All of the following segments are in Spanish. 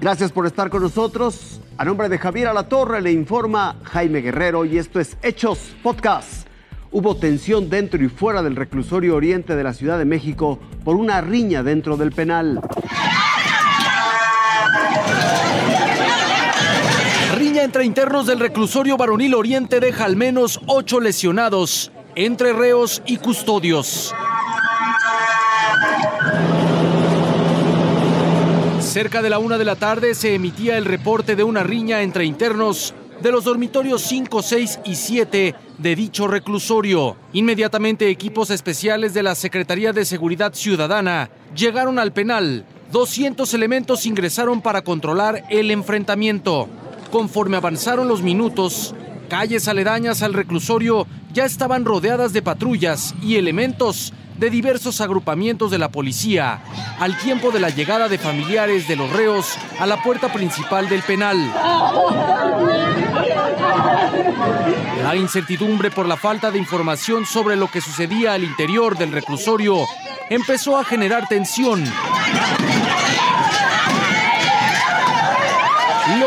Gracias por estar con nosotros. A nombre de Javier Alatorre le informa Jaime Guerrero y esto es Hechos Podcast. Hubo tensión dentro y fuera del reclusorio oriente de la Ciudad de México por una riña dentro del penal. Riña entre internos del reclusorio varonil oriente deja al menos ocho lesionados, entre reos y custodios. Cerca de la una de la tarde se emitía el reporte de una riña entre internos de los dormitorios 5, 6 y 7 de dicho reclusorio. Inmediatamente equipos especiales de la Secretaría de Seguridad Ciudadana llegaron al penal. 200 elementos ingresaron para controlar el enfrentamiento. Conforme avanzaron los minutos, calles aledañas al reclusorio ya estaban rodeadas de patrullas y elementos de diversos agrupamientos de la policía al tiempo de la llegada de familiares de los reos a la puerta principal del penal. La incertidumbre por la falta de información sobre lo que sucedía al interior del reclusorio empezó a generar tensión.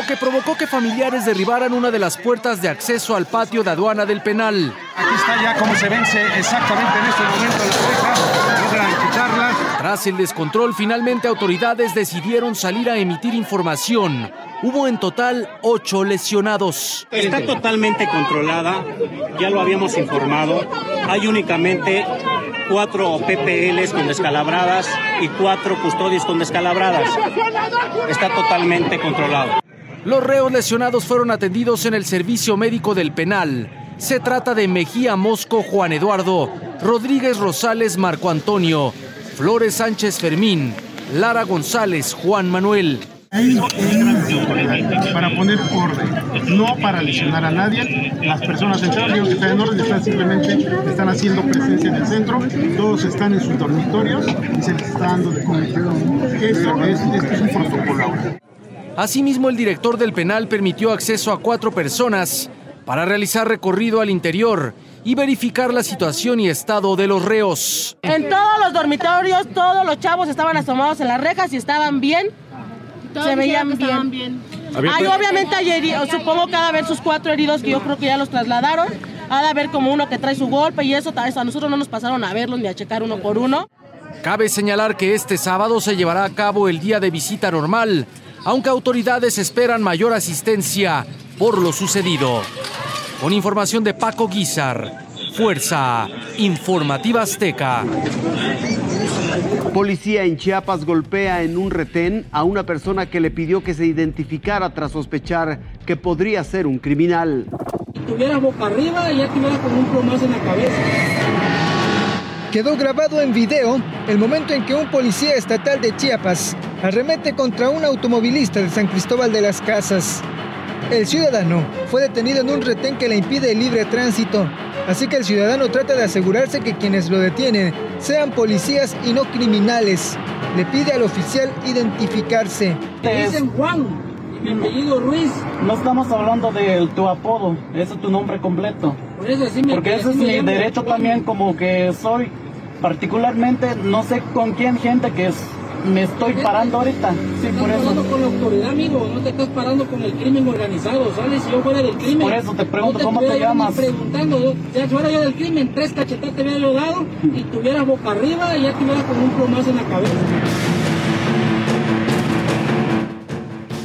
Lo que provocó que familiares derribaran una de las puertas de acceso al patio de aduana del penal. Aquí está ya como se vence exactamente en este momento la reja. Logran quitarlas. Tras el descontrol, finalmente autoridades decidieron salir a emitir información. Hubo en total ocho lesionados. Está totalmente controlada, ya lo habíamos informado. Hay únicamente cuatro PPLs con descalabradas y cuatro custodios con descalabradas. Está totalmente controlado. Los reos lesionados fueron atendidos en el servicio médico del penal. Se trata de Mejía Mosco Juan Eduardo, Rodríguez Rosales Marco Antonio, Flores Sánchez Fermín, Lara González Juan Manuel. Hay para poner orden, no para lesionar a nadie. Las personas entraron, digo que están en orden, están simplemente están haciendo presencia en el centro, todos están en sus dormitorios y se les está dando de comer. Esto es, esto es un protocolo ahora. Asimismo, el director del penal permitió acceso a cuatro personas para realizar recorrido al interior y verificar la situación y estado de los reos. En todos los dormitorios, todos los chavos estaban asomados en las rejas y estaban bien. se veían bien. Hay obviamente hay heridos, supongo que de haber sus cuatro heridos que yo creo que ya los trasladaron. Ha de haber como uno que trae su golpe y eso, a nosotros no nos pasaron a verlos ni a checar uno por uno. Cabe señalar que este sábado se llevará a cabo el día de visita normal, aunque autoridades esperan mayor asistencia por lo sucedido. Con información de Paco Guizar, Fuerza Informativa Azteca. Policía en Chiapas golpea en un retén a una persona que le pidió que se identificara tras sospechar que podría ser un criminal. Tuviera boca arriba y ya tuviera con un plomazo en la cabeza. Quedó grabado en video el momento en que un policía estatal de Chiapas arremete contra un automovilista de San Cristóbal de las Casas. El ciudadano fue detenido en un retén que le impide el libre tránsito, así que el ciudadano trata de asegurarse que quienes lo detienen sean policías y no criminales. Le pide al oficial identificarse. Te dicen Juan y mi apellido Ruiz. No estamos hablando de tu apodo, ese es tu nombre completo. Por eso sí me Porque ese es me mi llamo derecho también como que soy particularmente no sé con quién gente que es, me estoy parando ahorita. Sí, Estás por parando eso. con la autoridad, amigo. No te estás parando con el crimen organizado, ¿sabes? Si yo fuera del crimen. Por eso te pregunto, no ¿cómo te llamas? preguntando. Yo, si fuera yo del crimen, tres cachetadas te hubiera yo dado y tuviera boca arriba y ya tuviera con un plomazo en la cabeza.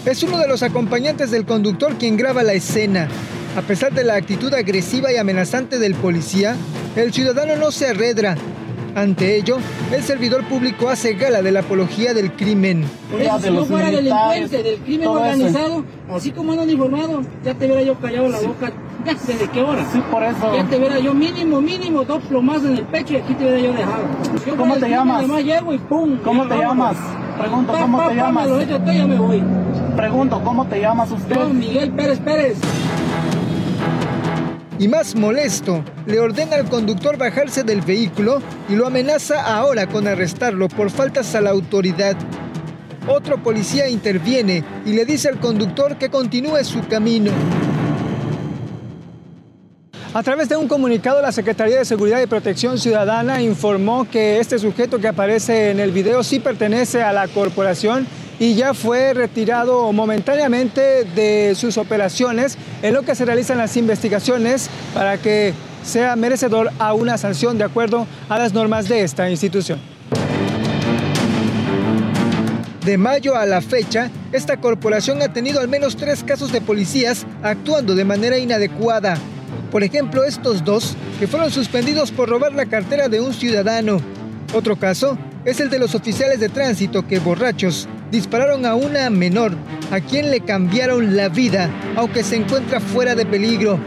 Es uno de los acompañantes del conductor quien graba la escena. A pesar de la actitud agresiva y amenazante del policía, el ciudadano no se arredra. Ante ello, el servidor público hace gala de la apología del crimen. Por Ya eso, de si no fuera delincuente, del crimen eso. organizado, así como ando uniformado, ya te hubiera yo callado la boca. Ya sé de qué hora. Sí, por eso. Ya te hubiera yo mínimo, mínimo dos plomazos en el pecho y aquí te hubiera yo dejado. Yo ¿Cómo te llamas? Además llego y pum. ¿Cómo te llamas? Pregunto, Pa, ¿cómo pa, te pa, llamas? me lo hecho todo, ya me voy. Pregunto, ¿cómo te llamas usted? Yo, Miguel Pérez Pérez. Y más molesto, le ordena al conductor bajarse del vehículo y lo amenaza ahora con arrestarlo por faltas a la autoridad. Otro policía interviene y le dice al conductor que continúe su camino. A través de un comunicado, la Secretaría de Seguridad y Protección Ciudadana informó que este sujeto que aparece en el video sí pertenece a la corporación y ya fue retirado momentáneamente de sus operaciones en lo que se realizan las investigaciones para que sea merecedor a una sanción de acuerdo a las normas de esta institución. De mayo a la fecha, esta corporación ha tenido al menos tres casos de policías actuando de manera inadecuada. Por ejemplo, estos dos, que fueron suspendidos por robar la cartera de un ciudadano. Otro caso es el de los oficiales de tránsito que, borrachos, dispararon a una menor, a quien le cambiaron la vida, aunque se encuentra fuera de peligro.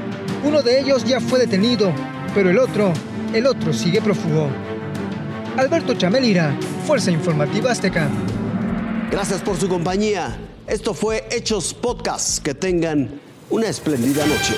Uno de ellos ya fue detenido, pero el otro, el otro sigue prófugo. Alberto Chamelira, Fuerza Informativa Azteca. Gracias por su compañía. Esto fue Hechos Podcast. Que tengan una espléndida noche.